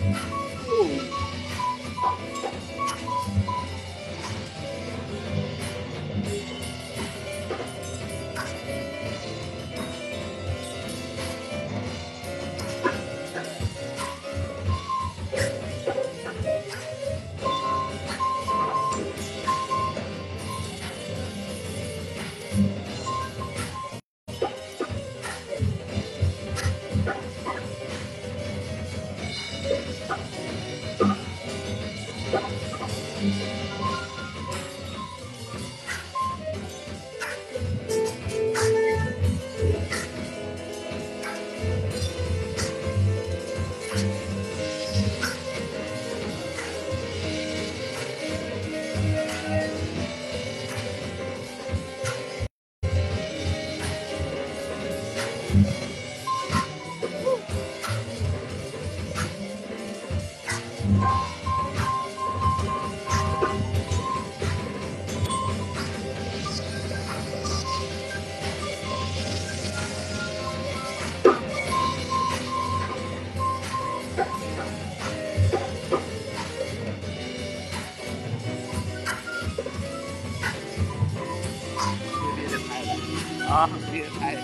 うん。啊，厉害！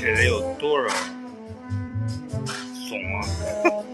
这得有多少怂啊！